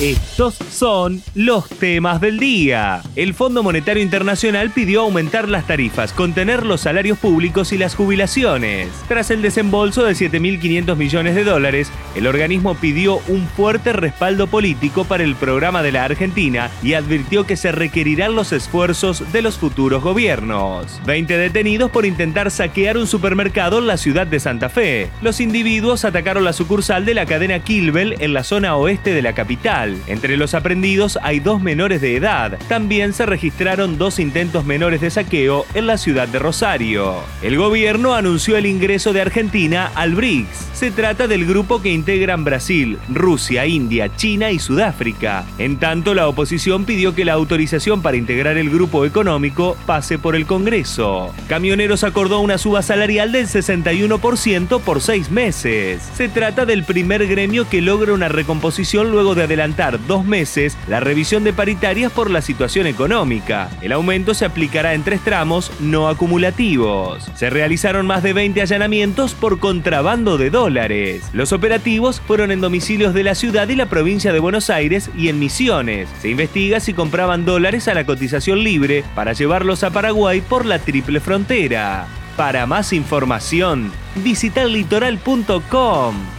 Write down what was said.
Estos son los temas del día. El Fondo Monetario Internacional pidió aumentar las tarifas, contener los salarios públicos y las jubilaciones. Tras el desembolso de 7.500 millones de dólares, el organismo pidió un fuerte respaldo político para el programa de la Argentina y advirtió que se requerirán los esfuerzos de los futuros gobiernos. 20 detenidos por intentar saquear un supermercado en la ciudad de Santa Fe. Los individuos atacaron la sucursal de la cadena Kilbel en la zona oeste de la capital. Entre los aprendidos hay dos menores de edad. También se registraron dos intentos menores de saqueo en la ciudad de Rosario. El gobierno anunció el ingreso de Argentina al BRICS. Se trata del grupo que integran Brasil, Rusia, India, China y Sudáfrica. En tanto, la oposición pidió que la autorización para integrar el grupo económico pase por el Congreso. Camioneros acordó una suba salarial del 61% por seis meses. Se trata del primer gremio que logra una recomposición luego de dos meses la revisión de paritarias por la situación económica. El aumento se aplicará en tres tramos no acumulativos. Se realizaron más de 20 allanamientos por contrabando de dólares. Los operativos fueron en domicilios de la ciudad y la provincia de Buenos Aires y en Misiones. Se investiga si compraban dólares a la cotización libre para llevarlos a Paraguay por la triple frontera. Para más información, visita litoral.com.